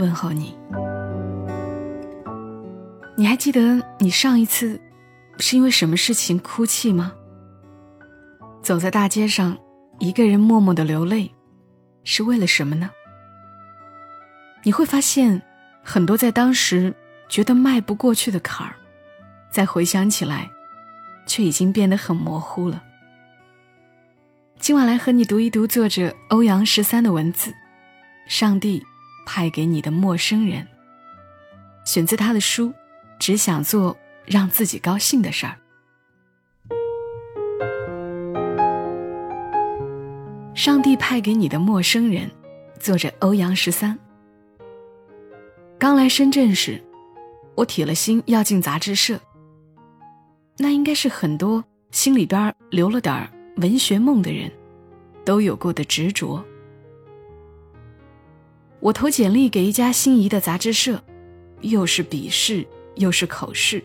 问候你。你还记得你上一次是因为什么事情哭泣吗？走在大街上，一个人默默的流泪，是为了什么呢？你会发现，很多在当时觉得迈不过去的坎儿，再回想起来，却已经变得很模糊了。今晚来和你读一读作者欧阳十三的文字，《上帝派给你的陌生人》，选自他的书《只想做让自己高兴的事儿》。上帝派给你的陌生人，作者欧阳十三。刚来深圳时，我铁了心要进杂志社。那应该是很多心里边留了点文学梦的人，都有过的执着。我投简历给一家心仪的杂志社，又是笔试又是口试，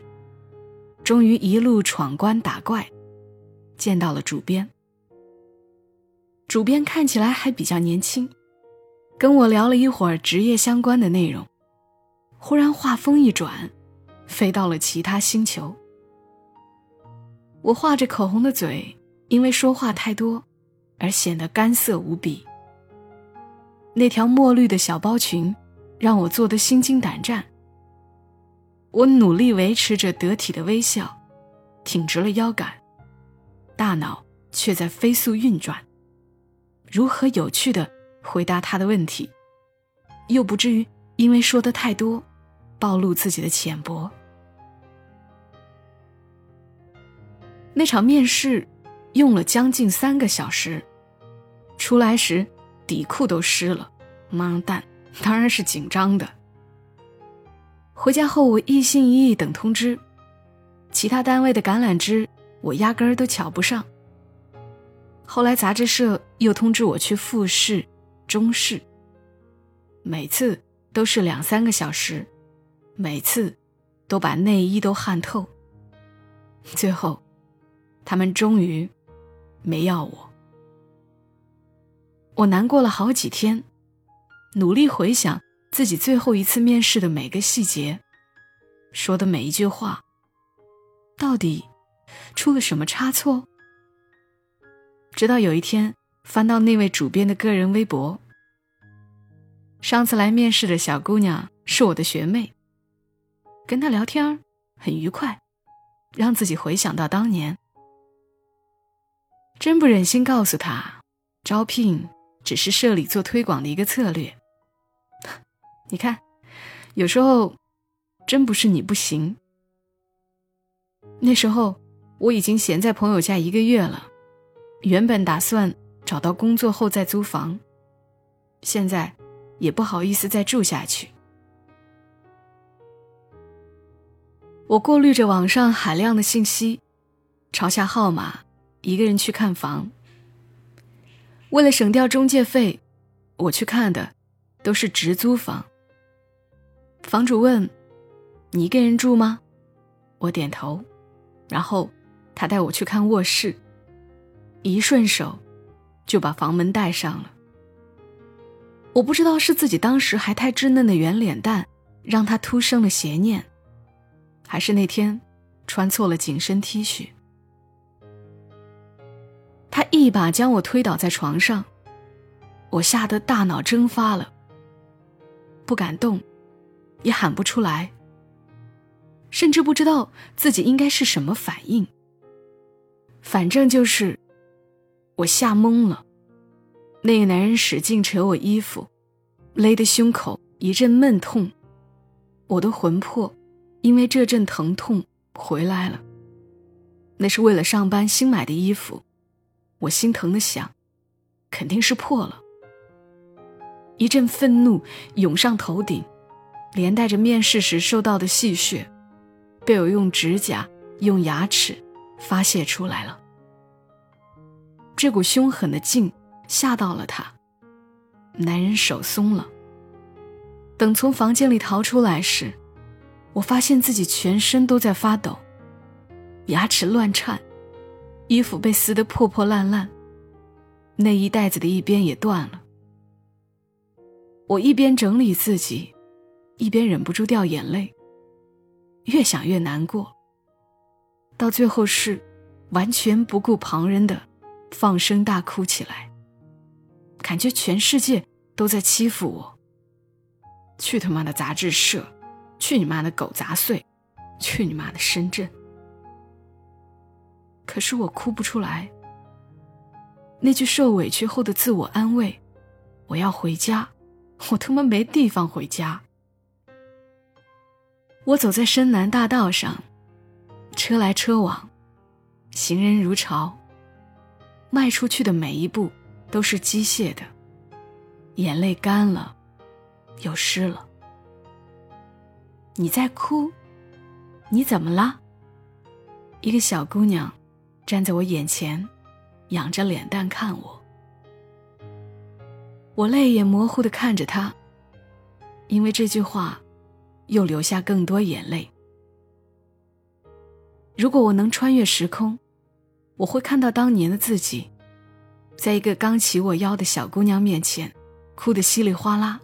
终于一路闯关打怪，见到了主编。主编看起来还比较年轻，跟我聊了一会儿职业相关的内容，忽然话锋一转，飞到了其他星球。我画着口红的嘴，因为说话太多，而显得干涩无比。那条墨绿的小包裙，让我做得心惊胆战。我努力维持着得体的微笑，挺直了腰杆，大脑却在飞速运转。如何有趣的回答他的问题，又不至于因为说的太多，暴露自己的浅薄。那场面试用了将近三个小时，出来时底裤都湿了，妈蛋，当然是紧张的。回家后，我一心一意等通知，其他单位的橄榄枝我压根儿都瞧不上。后来杂志社又通知我去复试、中试，每次都是两三个小时，每次都把内衣都汗透。最后，他们终于没要我。我难过了好几天，努力回想自己最后一次面试的每个细节，说的每一句话，到底出了什么差错？直到有一天翻到那位主编的个人微博，上次来面试的小姑娘是我的学妹，跟她聊天很愉快，让自己回想到当年。真不忍心告诉她，招聘只是社里做推广的一个策略。你看，有时候真不是你不行。那时候我已经闲在朋友家一个月了。原本打算找到工作后再租房，现在也不好意思再住下去。我过滤着网上海量的信息，抄下号码，一个人去看房。为了省掉中介费，我去看的都是直租房。房主问：“你一个人住吗？”我点头，然后他带我去看卧室。一顺手，就把房门带上了。我不知道是自己当时还太稚嫩的圆脸蛋，让他突生了邪念，还是那天穿错了紧身 T 恤。他一把将我推倒在床上，我吓得大脑蒸发了，不敢动，也喊不出来，甚至不知道自己应该是什么反应。反正就是。我吓懵了，那个男人使劲扯我衣服，勒得胸口一阵闷痛，我的魂魄因为这阵疼痛回来了。那是为了上班新买的衣服，我心疼的想，肯定是破了。一阵愤怒涌上头顶，连带着面试时受到的戏谑，被我用指甲、用牙齿发泄出来了。这股凶狠的劲吓到了他，男人手松了。等从房间里逃出来时，我发现自己全身都在发抖，牙齿乱颤，衣服被撕得破破烂烂，内衣带子的一边也断了。我一边整理自己，一边忍不住掉眼泪。越想越难过，到最后是完全不顾旁人的，放声大哭起来。感觉全世界都在欺负我。去他妈的杂志社！去你妈的狗杂碎！去你妈的深圳！可是我哭不出来。那句受委屈后的自我安慰：“我要回家。”我他妈没地方回家。我走在深南大道上，车来车往，行人如潮。迈出去的每一步都是机械的，眼泪干了，又湿了。你在哭？你怎么了？一个小姑娘站在我眼前，仰着脸蛋看我。我泪眼模糊的看着她，因为这句话，又流下更多眼泪。如果我能穿越时空，我会看到当年的自己，在一个刚起我腰的小姑娘面前，哭得稀里哗啦。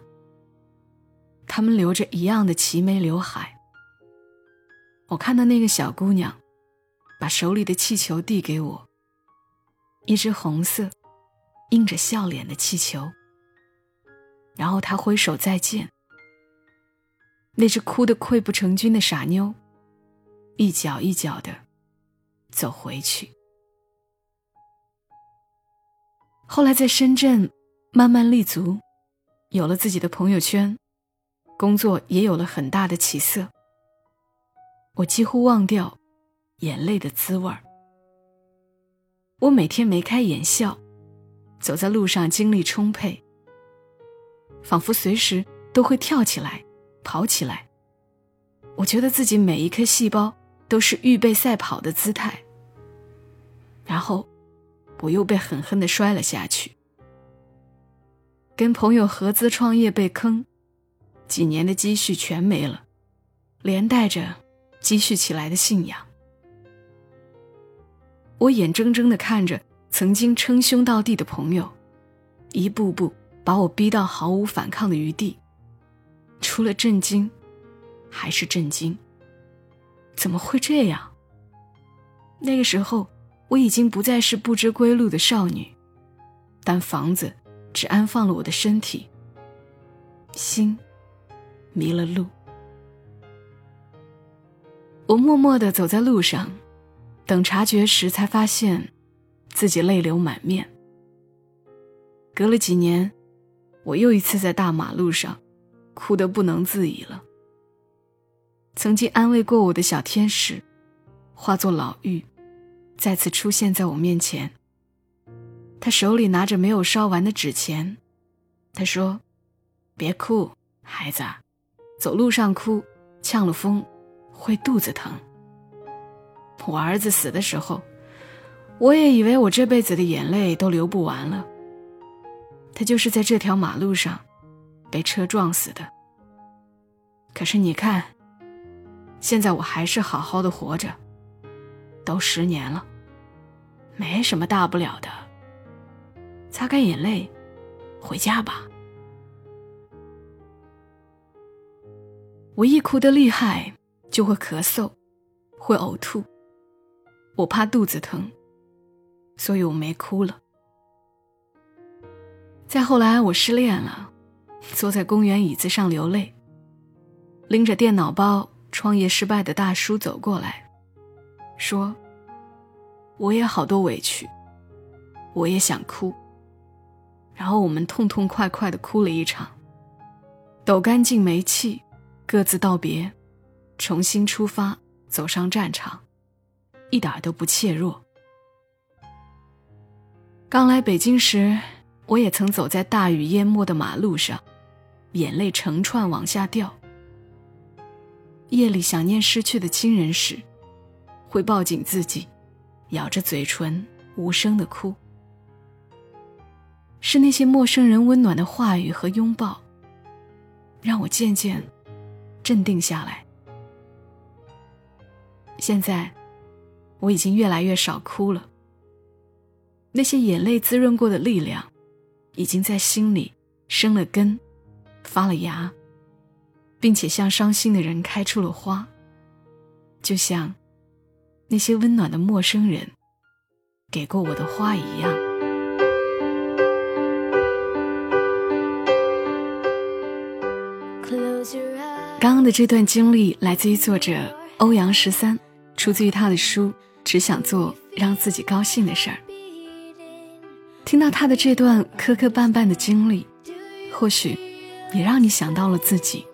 他们留着一样的齐眉刘海。我看到那个小姑娘，把手里的气球递给我，一只红色，印着笑脸的气球。然后他挥手再见。那只哭得溃不成军的傻妞，一脚一脚的走回去。后来在深圳慢慢立足，有了自己的朋友圈，工作也有了很大的起色。我几乎忘掉眼泪的滋味儿。我每天眉开眼笑，走在路上精力充沛。仿佛随时都会跳起来，跑起来。我觉得自己每一颗细胞都是预备赛跑的姿态。然后，我又被狠狠的摔了下去。跟朋友合资创业被坑，几年的积蓄全没了，连带着积蓄起来的信仰。我眼睁睁的看着曾经称兄道弟的朋友，一步步。把我逼到毫无反抗的余地，除了震惊，还是震惊。怎么会这样？那个时候我已经不再是不知归路的少女，但房子只安放了我的身体，心迷了路。我默默的走在路上，等察觉时才发现，自己泪流满面。隔了几年。我又一次在大马路上，哭得不能自已了。曾经安慰过我的小天使，化作老妪，再次出现在我面前。他手里拿着没有烧完的纸钱，他说：“别哭，孩子，走路上哭，呛了风，会肚子疼。”我儿子死的时候，我也以为我这辈子的眼泪都流不完了。他就是在这条马路上被车撞死的。可是你看，现在我还是好好的活着，都十年了，没什么大不了的。擦干眼泪，回家吧。我一哭的厉害，就会咳嗽，会呕吐。我怕肚子疼，所以我没哭了。再后来，我失恋了，坐在公园椅子上流泪。拎着电脑包、创业失败的大叔走过来，说：“我也好多委屈，我也想哭。”然后我们痛痛快快的哭了一场，抖干净煤气，各自道别，重新出发，走上战场，一点都不怯弱。刚来北京时。我也曾走在大雨淹没的马路上，眼泪成串往下掉，夜里想念失去的亲人时，会抱紧自己，咬着嘴唇无声的哭。是那些陌生人温暖的话语和拥抱，让我渐渐镇定下来。现在，我已经越来越少哭了。那些眼泪滋润过的力量，已经在心里生了根，发了芽，并且向伤心的人开出了花，就像那些温暖的陌生人给过我的花一样。刚刚的这段经历来自于作者欧阳十三，出自于他的书《只想做让自己高兴的事儿》。听到他的这段磕磕绊绊的经历，或许也让你想到了自己。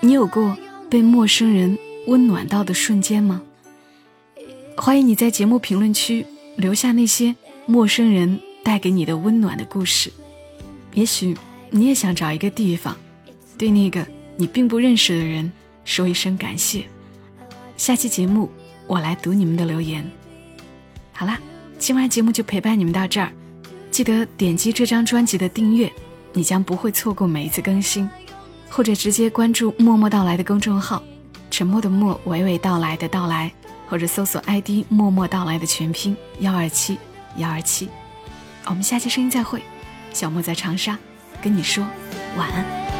你有过被陌生人温暖到的瞬间吗？欢迎你在节目评论区留下那些陌生人带给你的温暖的故事。也许你也想找一个地方。对那个你并不认识的人说一声感谢。下期节目我来读你们的留言。好啦，今晚节目就陪伴你们到这儿。记得点击这张专辑的订阅，你将不会错过每一次更新。或者直接关注“默默到来”的公众号，沉默的默，娓娓道来的到来，或者搜索 ID“ 默默到来”的全拼幺二七幺二七。我们下期声音再会，小莫在长沙跟你说晚安。